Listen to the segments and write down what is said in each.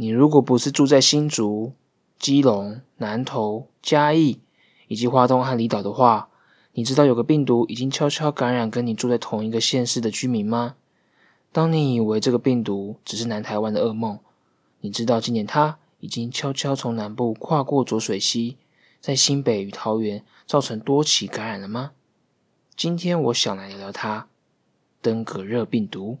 你如果不是住在新竹、基隆、南投、嘉义以及花东和离岛的话，你知道有个病毒已经悄悄感染跟你住在同一个县市的居民吗？当你以为这个病毒只是南台湾的噩梦，你知道今年它已经悄悄从南部跨过浊水溪，在新北与桃园造成多起感染了吗？今天我想来聊聊它——登革热病毒。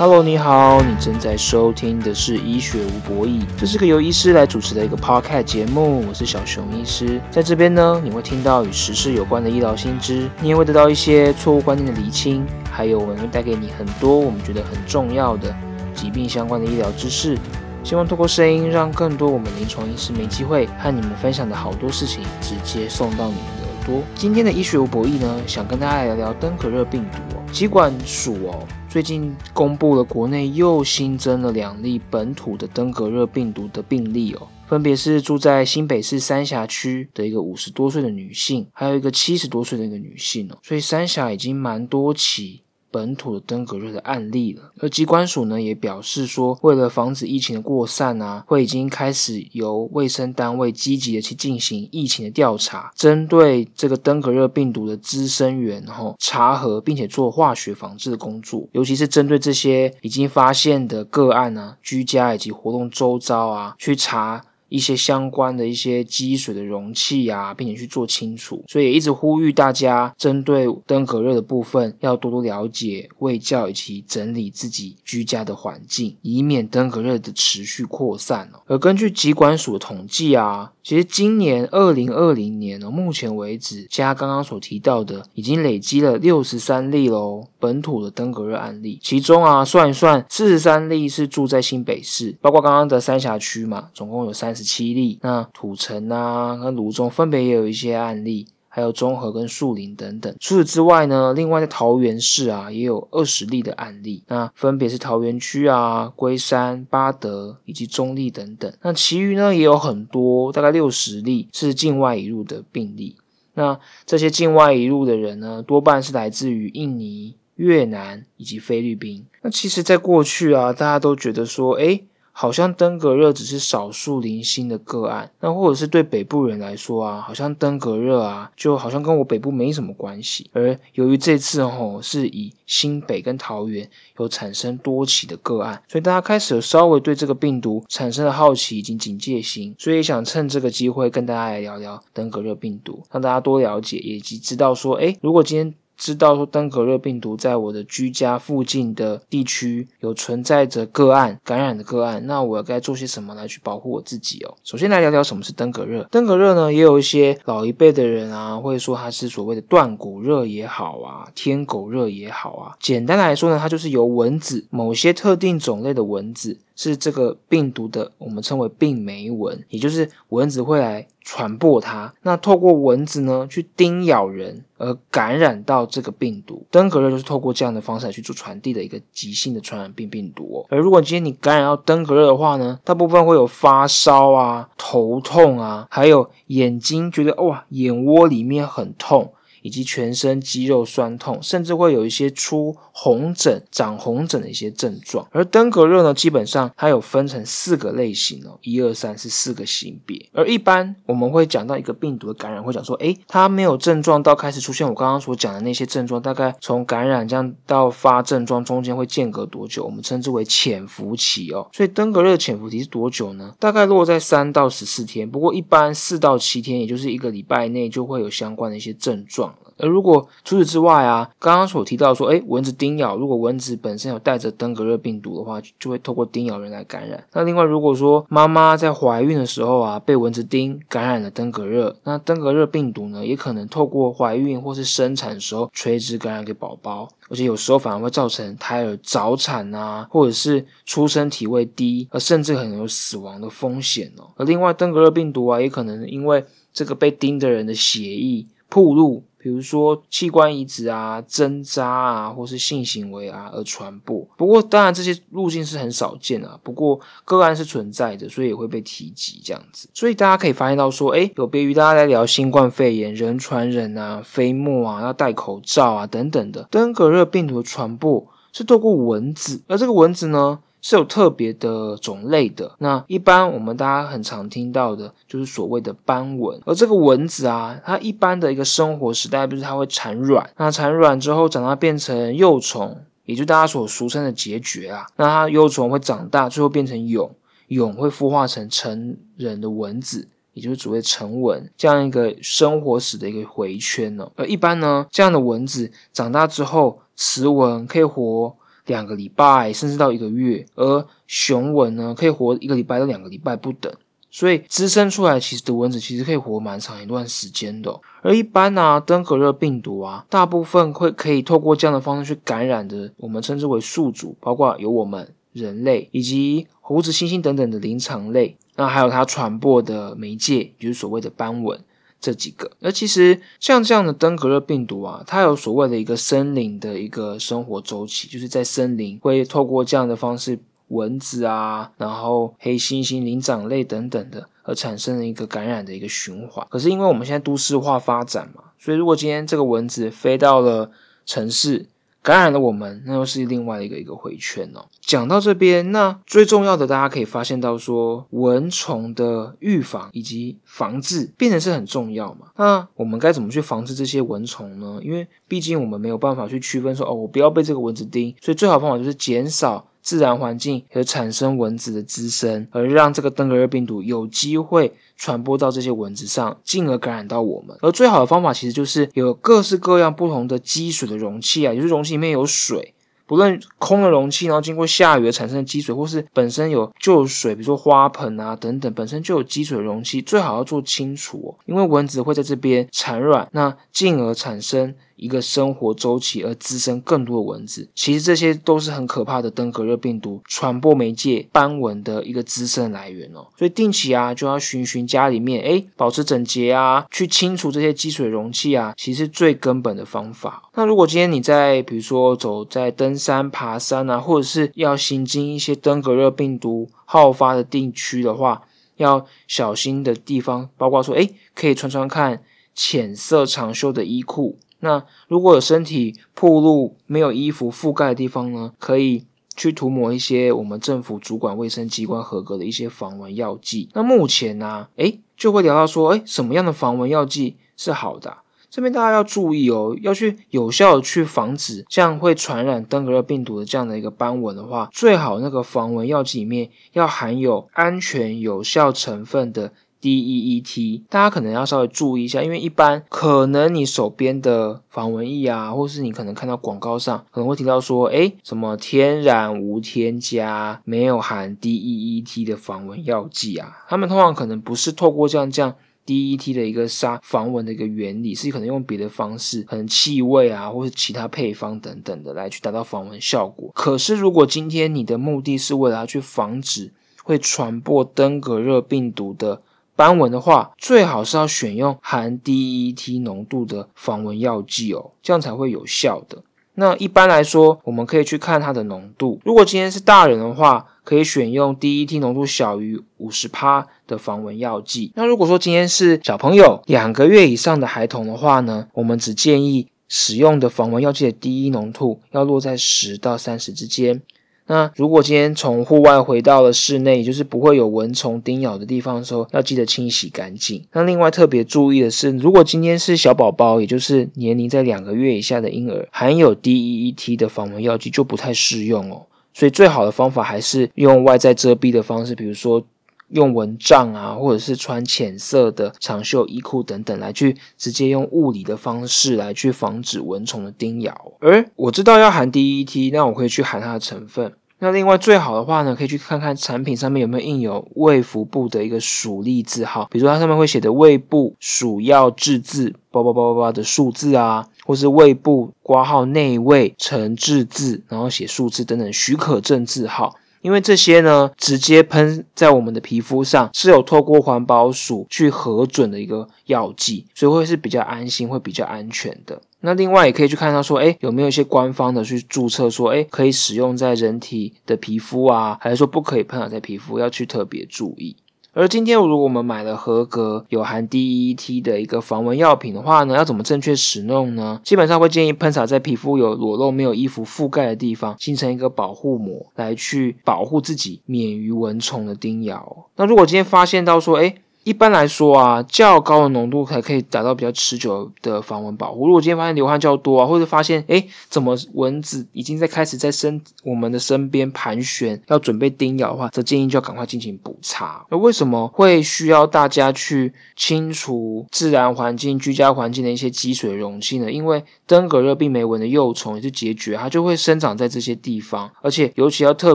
Hello，你好，你正在收听的是《医学无博弈》，这是个由医师来主持的一个 Podcast 节目。我是小熊医师，在这边呢，你会听到与时事有关的医疗新知，你也会得到一些错误观念的厘清，还有我们会带给你很多我们觉得很重要的疾病相关的医疗知识。希望透过声音，让更多我们临床医师没机会和你们分享的好多事情，直接送到你们的耳朵。今天的医学无博弈呢，想跟大家聊聊登革热病毒哦，疾管署哦。最近公布了国内又新增了两例本土的登革热病毒的病例哦，分别是住在新北市三峡区的一个五十多岁的女性，还有一个七十多岁的一个女性哦，所以三峡已经蛮多起。本土的登革热的案例了，而机关署呢也表示说，为了防止疫情的扩散啊，会已经开始由卫生单位积极的去进行疫情的调查，针对这个登革热病毒的滋生源，然后查核并且做化学防治的工作，尤其是针对这些已经发现的个案呢，居家以及活动周遭啊，去查。一些相关的一些积水的容器啊，并且去做清除，所以也一直呼吁大家针对登革热的部分要多多了解、卫教以及整理自己居家的环境，以免登革热的持续扩散哦。而根据疾管署的统计啊，其实今年二零二零年哦，目前为止，加刚刚所提到的，已经累积了六十三例喽，本土的登革热案例，其中啊算一算，四十三例是住在新北市，包括刚刚的三峡区嘛，总共有三。十七例，那土城啊跟泸中分别也有一些案例，还有中和跟树林等等。除此之外呢，另外在桃园市啊也有二十例的案例，那分别是桃园区啊、龟山、八德以及中立等等。那其余呢也有很多，大概六十例是境外移入的病例。那这些境外移入的人呢，多半是来自于印尼、越南以及菲律宾。那其实，在过去啊，大家都觉得说，哎。好像登革热只是少数零星的个案，那或者是对北部人来说啊，好像登革热啊，就好像跟我北部没什么关系。而由于这次吼是以新北跟桃园有产生多起的个案，所以大家开始有稍微对这个病毒产生了好奇以及警戒心，所以想趁这个机会跟大家来聊聊登革热病毒，让大家多了解以及知道说，哎，如果今天。知道说登革热病毒在我的居家附近的地区有存在着个案感染的个案，那我该做些什么来去保护我自己哦？首先来聊聊什么是登革热。登革热呢，也有一些老一辈的人啊，会说它是所谓的断骨热也好啊，天狗热也好啊。简单来说呢，它就是由蚊子某些特定种类的蚊子。是这个病毒的，我们称为病媒蚊，也就是蚊子会来传播它。那透过蚊子呢，去叮咬人而感染到这个病毒。登革热就是透过这样的方式来去做传递的一个急性的传染病病毒。而如果今天你感染到登革热的话呢，大部分会有发烧啊、头痛啊，还有眼睛觉得哇，眼窝里面很痛。以及全身肌肉酸痛，甚至会有一些出红疹、长红疹的一些症状。而登革热呢，基本上它有分成四个类型哦，一二三是四个型别。而一般我们会讲到一个病毒的感染，会讲说，诶，它没有症状到开始出现我刚刚所讲的那些症状，大概从感染这样到发症状中间会间隔多久？我们称之为潜伏期哦。所以登革热潜伏期是多久呢？大概落在三到十四天，不过一般四到七天，也就是一个礼拜内就会有相关的一些症状。而如果除此之外啊，刚刚所提到说，哎，蚊子叮咬，如果蚊子本身有带着登革热病毒的话，就会透过叮咬人来感染。那另外，如果说妈妈在怀孕的时候啊，被蚊子叮感染了登革热，那登革热病毒呢，也可能透过怀孕或是生产的时候垂直感染给宝宝，而且有时候反而会造成胎儿早产啊，或者是出生体位低，而甚至可能有死亡的风险哦。而另外，登革热病毒啊，也可能因为这个被叮的人的血液铺路。比如说器官移植啊、针扎啊，或是性行为啊而传播。不过，当然这些路径是很少见啊。不过个案是存在的，所以也会被提及这样子。所以大家可以发现到说，哎，有别于大家在聊新冠肺炎人传人啊、飞沫啊、要戴口罩啊等等的，登革热病毒的传播是透过蚊子，而这个蚊子呢？是有特别的种类的。那一般我们大家很常听到的，就是所谓的斑蚊。而这个蚊子啊，它一般的一个生活时代，不是它会产卵。那产卵之后，长大变成幼虫，也就大家所俗称的孑孓啊。那它幼虫会长大，最后变成蛹，蛹会孵化成成人的蚊子，也就是所谓成蚊这样一个生活史的一个回圈呢。而一般呢，这样的蚊子长大之后，雌蚊可以活。两个礼拜甚至到一个月，而雄蚊呢可以活一个礼拜到两个礼拜不等，所以滋生出来其实的蚊子其实可以活蛮长一段时间的。而一般呢，登革热病毒啊，大部分会可以透过这样的方式去感染的，我们称之为宿主，包括有我们人类以及猴子猩猩等等的灵长类，那还有它传播的媒介，就是所谓的斑蚊。这几个，那其实像这样的登革热病毒啊，它有所谓的一个森林的一个生活周期，就是在森林会透过这样的方式，蚊子啊，然后黑猩猩、灵长类等等的，而产生了一个感染的一个循环。可是因为我们现在都市化发展嘛，所以如果今天这个蚊子飞到了城市，感染了我们，那又是另外一个一个回圈哦。讲到这边，那最重要的，大家可以发现到说，蚊虫的预防以及防治变成是很重要嘛。那我们该怎么去防治这些蚊虫呢？因为毕竟我们没有办法去区分说，哦，我不要被这个蚊子叮，所以最好方法就是减少。自然环境和产生蚊子的滋生，而让这个登革热病毒有机会传播到这些蚊子上，进而感染到我们。而最好的方法其实就是有各式各样不同的积水的容器啊，也就是容器里面有水，不论空的容器，然后经过下雨而产生的积水，或是本身有旧水，比如说花盆啊等等，本身就有积水的容器，最好要做清除哦，因为蚊子会在这边产卵，那进而产生。一个生活周期而滋生更多的蚊子，其实这些都是很可怕的登革热病毒传播媒介斑蚊的一个滋生来源哦。所以定期啊就要巡巡家里面，哎，保持整洁啊，去清除这些积水容器啊，其实最根本的方法。那如果今天你在比如说走在登山、爬山啊，或者是要行经一些登革热病毒好发的地区的话，要小心的地方，包括说，哎，可以穿穿看浅色长袖的衣裤。那如果有身体暴露没有衣服覆盖的地方呢，可以去涂抹一些我们政府主管卫生机关合格的一些防蚊药剂。那目前呢，诶，就会聊到说，诶，什么样的防蚊药剂是好的？这边大家要注意哦，要去有效的去防止这样会传染登革热病毒的这样的一个斑蚊的话，最好那个防蚊药剂里面要含有安全有效成分的。DEET，大家可能要稍微注意一下，因为一般可能你手边的防蚊液啊，或是你可能看到广告上可能会提到说，哎，什么天然无添加、没有含 DEET 的防蚊药剂啊，他们通常可能不是透过这样这样 DEET 的一个杀防蚊的一个原理，是可能用别的方式，可能气味啊，或是其他配方等等的来去达到防蚊效果。可是如果今天你的目的是为了要去防止会传播登革热病毒的，斑蚊的话，最好是要选用含 DET 浓度的防蚊药剂哦，这样才会有效的。那一般来说，我们可以去看它的浓度。如果今天是大人的话，可以选用 DET 浓度小于五十帕的防蚊药剂。那如果说今天是小朋友两个月以上的孩童的话呢，我们只建议使用的防蚊药剂的 DE 浓度要落在十到三十之间。那如果今天从户外回到了室内，就是不会有蚊虫叮咬的地方的时候，要记得清洗干净。那另外特别注意的是，如果今天是小宝宝，也就是年龄在两个月以下的婴儿，含有 DEET 的防蚊药剂就不太适用哦。所以最好的方法还是用外在遮蔽的方式，比如说用蚊帐啊，或者是穿浅色的长袖衣裤等等，来去直接用物理的方式来去防止蚊虫的叮咬。而我知道要含 DET，那我可以去含它的成分。那另外最好的话呢，可以去看看产品上面有没有印有胃腹部的一个属例字号，比如说它上面会写的胃部属药制字，叭叭叭叭叭的数字啊，或是胃部挂号内位成制字，然后写数字等等许可证字号。因为这些呢，直接喷在我们的皮肤上是有透过环保署去核准的一个药剂，所以会是比较安心，会比较安全的。那另外也可以去看到说，哎，有没有一些官方的去注册说，哎，可以使用在人体的皮肤啊，还是说不可以喷洒在皮肤，要去特别注意。而今天，如果我们买了合格有含 DEET 的一个防蚊药品的话呢，要怎么正确使用呢？基本上会建议喷洒在皮肤有裸露、没有衣服覆盖的地方，形成一个保护膜，来去保护自己免于蚊虫的叮咬。那如果今天发现到说，哎。一般来说啊，较高的浓度才可以达到比较持久的防蚊保护。如果今天发现流汗较多啊，或者发现哎，怎么蚊子已经在开始在身我们的身边盘旋，要准备叮咬的话，则建议就要赶快进行补擦。那为什么会需要大家去清除自然环境、居家环境的一些积水容器呢？因为登革热病媒蚊的幼虫也是孑孓，它就会生长在这些地方。而且尤其要特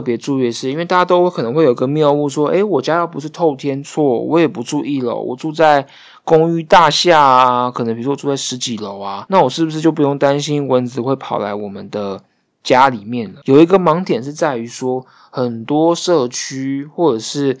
别注意的是，因为大家都可能会有个谬误，说哎，我家要不是透天错，我也不住。一楼，我住在公寓大厦啊，可能比如说住在十几楼啊，那我是不是就不用担心蚊子会跑来我们的家里面了？有一个盲点是在于说，很多社区或者是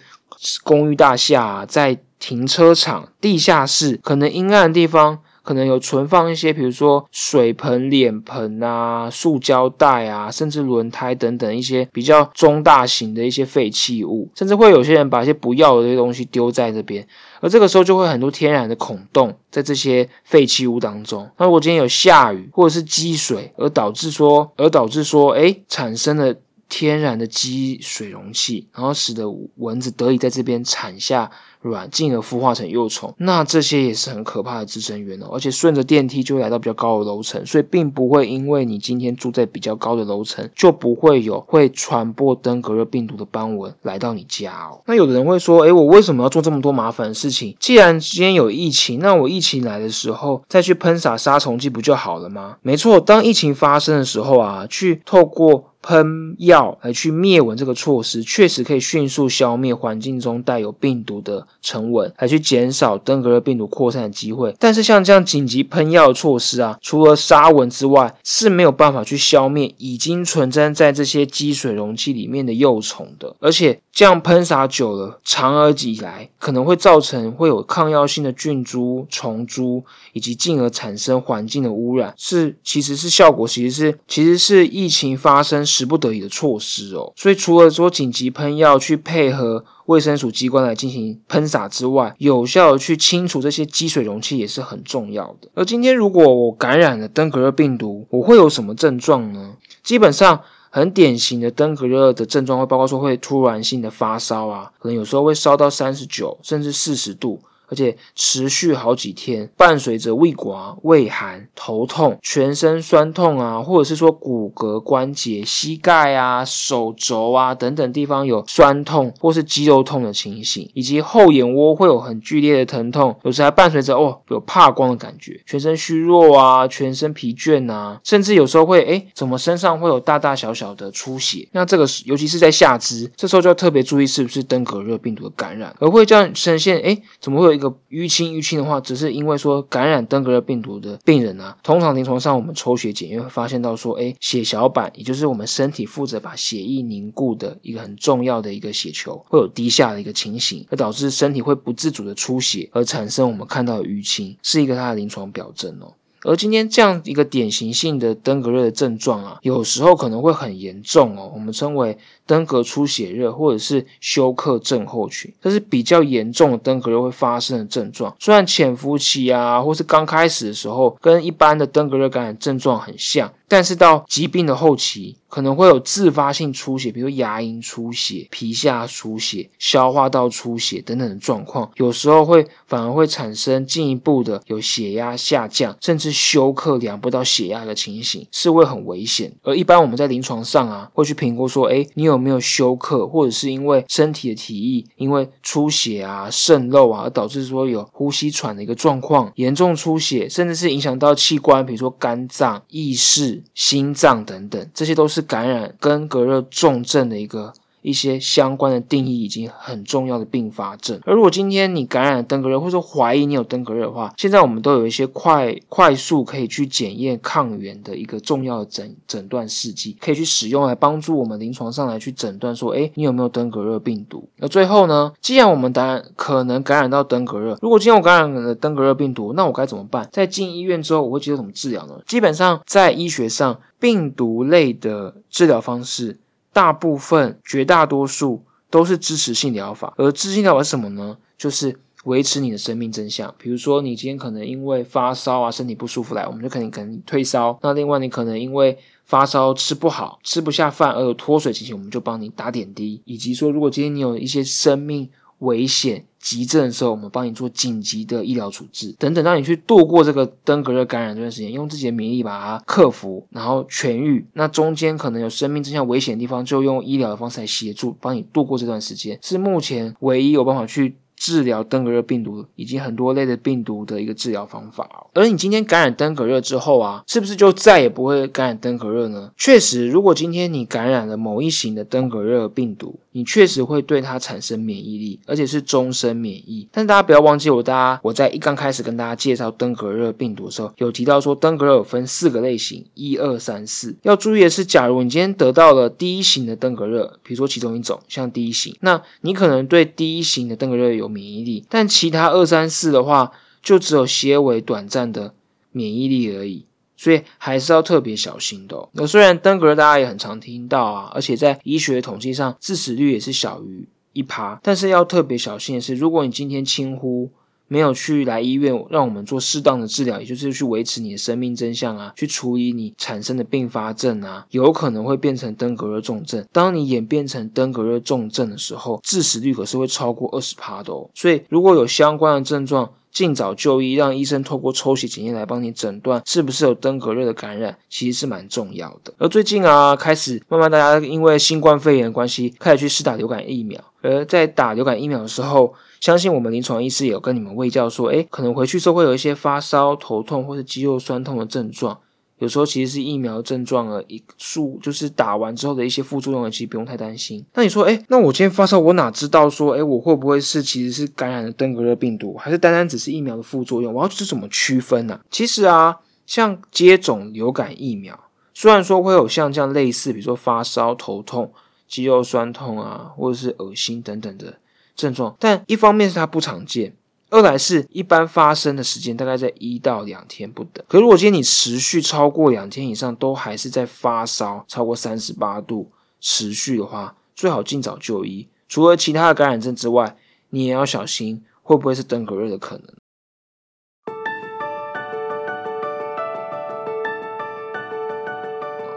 公寓大厦在停车场地下室，可能阴暗的地方。可能有存放一些，比如说水盆、脸盆啊、塑胶袋啊，甚至轮胎等等一些比较中大型的一些废弃物，甚至会有些人把一些不要的这些东西丢在这边，而这个时候就会很多天然的孔洞在这些废弃物当中。那如果今天有下雨或者是积水，而导致说，而导致说，哎，产生了天然的积水容器，然后使得蚊子得以在这边产下。卵，进而孵化成幼虫，那这些也是很可怕的滋生源哦。而且顺着电梯就来到比较高的楼层，所以并不会因为你今天住在比较高的楼层，就不会有会传播登革热病毒的斑蚊来到你家哦。那有的人会说，诶，我为什么要做这么多麻烦的事情？既然今天有疫情，那我疫情来的时候再去喷洒杀虫剂不就好了吗？没错，当疫情发生的时候啊，去透过。喷药来去灭蚊这个措施，确实可以迅速消灭环境中带有病毒的尘蚊，来去减少登革热病毒扩散的机会。但是像这样紧急喷药的措施啊，除了杀蚊之外，是没有办法去消灭已经存在在这些积水容器里面的幼虫的。而且这样喷洒久了，长而以来可能会造成会有抗药性的菌株、虫株，以及进而产生环境的污染。是其实是效果，其实是其实是疫情发生。时不得已的措施哦，所以除了说紧急喷药去配合卫生署机关来进行喷洒之外，有效的去清除这些积水容器也是很重要的。而今天如果我感染了登革热病毒，我会有什么症状呢？基本上很典型的登革热的症状会包括说会突然性的发烧啊，可能有时候会烧到三十九甚至四十度。而且持续好几天，伴随着胃寡、胃寒、头痛、全身酸痛啊，或者是说骨骼关节、膝盖啊、手肘啊等等地方有酸痛或是肌肉痛的情形，以及后眼窝会有很剧烈的疼痛，有时还伴随着哦有怕光的感觉，全身虚弱啊，全身疲倦啊，甚至有时候会哎怎么身上会有大大小小的出血？那这个尤其是在下肢，这时候就要特别注意是不是登革热病毒的感染，而会这样呈现哎怎么会有？一个淤青淤青的话，只是因为说感染登革热病毒的病人啊，通常临床上我们抽血检验会发现到说，哎，血小板，也就是我们身体负责把血液凝固的一个很重要的一个血球，会有低下的一个情形，而导致身体会不自主的出血，而产生我们看到的淤青，是一个它的临床表征哦。而今天这样一个典型性的登革热的症状啊，有时候可能会很严重哦，我们称为。登革出血热或者是休克症候群，这是比较严重的登革热会发生的症状。虽然潜伏期啊，或是刚开始的时候，跟一般的登革热感染症状很像，但是到疾病的后期，可能会有自发性出血，比如牙龈出血、皮下出血、消化道出血等等的状况。有时候会反而会产生进一步的有血压下降，甚至休克量不到血压的情形，是会很危险。而一般我们在临床上啊，会去评估说，哎，你有。有没有休克，或者是因为身体的体液因为出血啊、渗漏啊，而导致说有呼吸喘的一个状况，严重出血，甚至是影响到器官，比如说肝脏、意识、心脏等等，这些都是感染跟隔热重症的一个。一些相关的定义以及很重要的并发症。而如果今天你感染了登革热，或者说怀疑你有登革热的话，现在我们都有一些快快速可以去检验抗原的一个重要的诊诊断试剂，可以去使用来帮助我们临床上来去诊断说，哎，你有没有登革热病毒？那最后呢，既然我们感染可能感染到登革热，如果今天我感染了登革热病毒，那我该怎么办？在进医院之后，我会接受什么治疗呢？基本上在医学上，病毒类的治疗方式。大部分、绝大多数都是支持性疗法，而支持性疗法是什么呢？就是维持你的生命真相。比如说，你今天可能因为发烧啊，身体不舒服来，我们就肯定可能退烧。那另外，你可能因为发烧吃不好、吃不下饭而有脱水情形，我们就帮你打点滴。以及说，如果今天你有一些生命危险。急症的时候，我们帮你做紧急的医疗处置，等等，让你去度过这个登革热感染这段时间，用自己的免疫力把它克服，然后痊愈。那中间可能有生命真相危险的地方，就用医疗的方式来协助，帮你度过这段时间，是目前唯一有办法去。治疗登革热病毒以及很多类的病毒的一个治疗方法。而你今天感染登革热之后啊，是不是就再也不会感染登革热呢？确实，如果今天你感染了某一型的登革热病毒，你确实会对它产生免疫力，而且是终身免疫。但大家不要忘记，我大家我在一刚开始跟大家介绍登革热病毒的时候，有提到说登革热有分四个类型，一二三四。要注意的是，假如你今天得到了第一型的登革热，比如说其中一种像第一型，那你可能对第一型的登革热有。有免疫力，但其他二三四的话，就只有些微短暂的免疫力而已，所以还是要特别小心的。那虽然登革热大家也很常听到啊，而且在医学统计上致死率也是小于一趴，但是要特别小心的是，如果你今天轻忽。没有去来医院，让我们做适当的治疗，也就是去维持你的生命真相啊，去处理你产生的并发症啊，有可能会变成登革热重症。当你演变成登革热重症的时候，致死率可是会超过二十趴的哦。所以如果有相关的症状，尽早就医，让医生透过抽血检验来帮你诊断是不是有登革热的感染，其实是蛮重要的。而最近啊，开始慢慢大家因为新冠肺炎的关系，开始去试打流感疫苗。而在打流感疫苗的时候，相信我们临床医师也有跟你们卫教说，诶，可能回去之后会有一些发烧、头痛或者肌肉酸痛的症状。有时候其实是疫苗症状而一数，就是打完之后的一些副作用，其实不用太担心。那你说，哎，那我今天发烧，我哪知道说，哎，我会不会是其实是感染了登革热病毒，还是单单只是疫苗的副作用？我要是怎么区分呢？其实啊，像接种流感疫苗，虽然说会有像这样类似，比如说发烧、头痛、肌肉酸痛啊，或者是恶心等等的症状，但一方面是它不常见。二来是一般发生的时间大概在一到两天不等，可如果今天你持续超过两天以上，都还是在发烧超过三十八度持续的话，最好尽早就医。除了其他的感染症之外，你也要小心会不会是登革热的可能。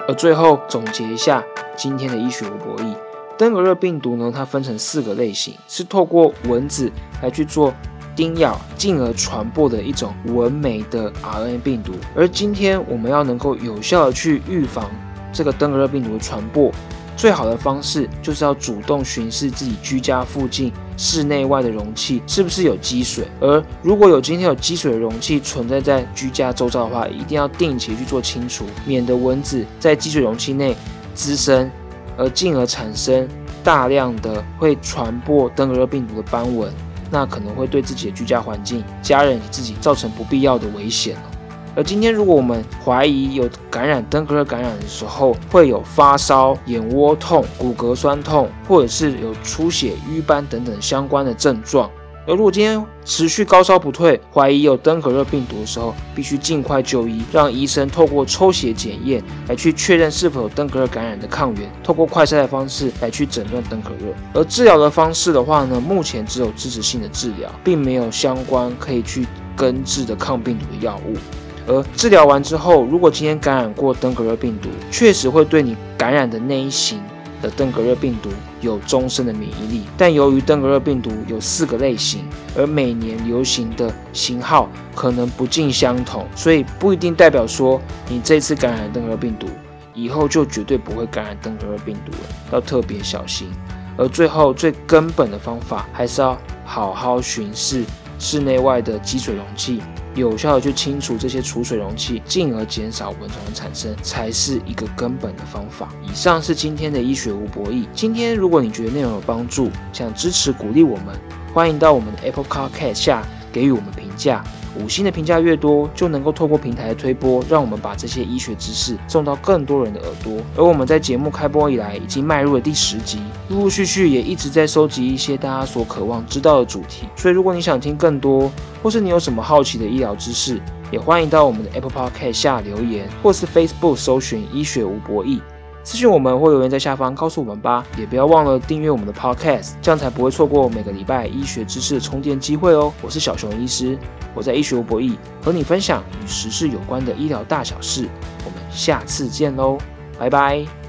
而最后总结一下今天的医学博弈，登革热病毒呢，它分成四个类型，是透过蚊子来去做。叮咬，进而传播的一种蚊媒的 RNA 病毒。而今天我们要能够有效的去预防这个登革热病毒的传播，最好的方式就是要主动巡视自己居家附近室内外的容器是不是有积水。而如果有今天有积水的容器存在在居家周遭的话，一定要定期去做清除，免得蚊子在积水容器内滋生，而进而产生大量的会传播登革热病毒的斑纹。那可能会对自己的居家环境、家人以及自己造成不必要的危险。而今天，如果我们怀疑有感染登革热感染的时候，会有发烧、眼窝痛、骨骼酸痛，或者是有出血、瘀斑等等相关的症状。而如果今天持续高烧不退，怀疑有登革热病毒的时候，必须尽快就医，让医生透过抽血检验来去确认是否有登革热感染的抗原，透过快筛的方式来去诊断登革热。而治疗的方式的话呢，目前只有支持性的治疗，并没有相关可以去根治的抗病毒的药物。而治疗完之后，如果今天感染过登革热病毒，确实会对你感染的那一型。的登革热病毒有终身的免疫力，但由于登革热病毒有四个类型，而每年流行的型号可能不尽相同，所以不一定代表说你这次感染登革热病毒，以后就绝对不会感染登革热病毒了，要特别小心。而最后最根本的方法，还是要好好巡视室内外的积水容器，有效的去清除这些储水容器，进而减少蚊虫的产生，才是一个根本的方法。以上是今天的医学无博弈。今天如果你觉得内容有帮助，想支持鼓励我们，欢迎到我们的 Apple Car Cat 下给予我们评价。五星的评价越多，就能够透过平台的推播，让我们把这些医学知识送到更多人的耳朵。而我们在节目开播以来，已经迈入了第十集，陆陆续续也一直在收集一些大家所渴望知道的主题。所以，如果你想听更多，或是你有什么好奇的医疗知识，也欢迎到我们的 Apple Podcast 下留言，或是 Facebook 搜寻“医学无博弈”。私信我们或留言在下方告诉我们吧，也不要忘了订阅我们的 Podcast，这样才不会错过每个礼拜医学知识的充电机会哦。我是小熊医师，我在医学无博弈和你分享与时事有关的医疗大小事，我们下次见喽，拜拜。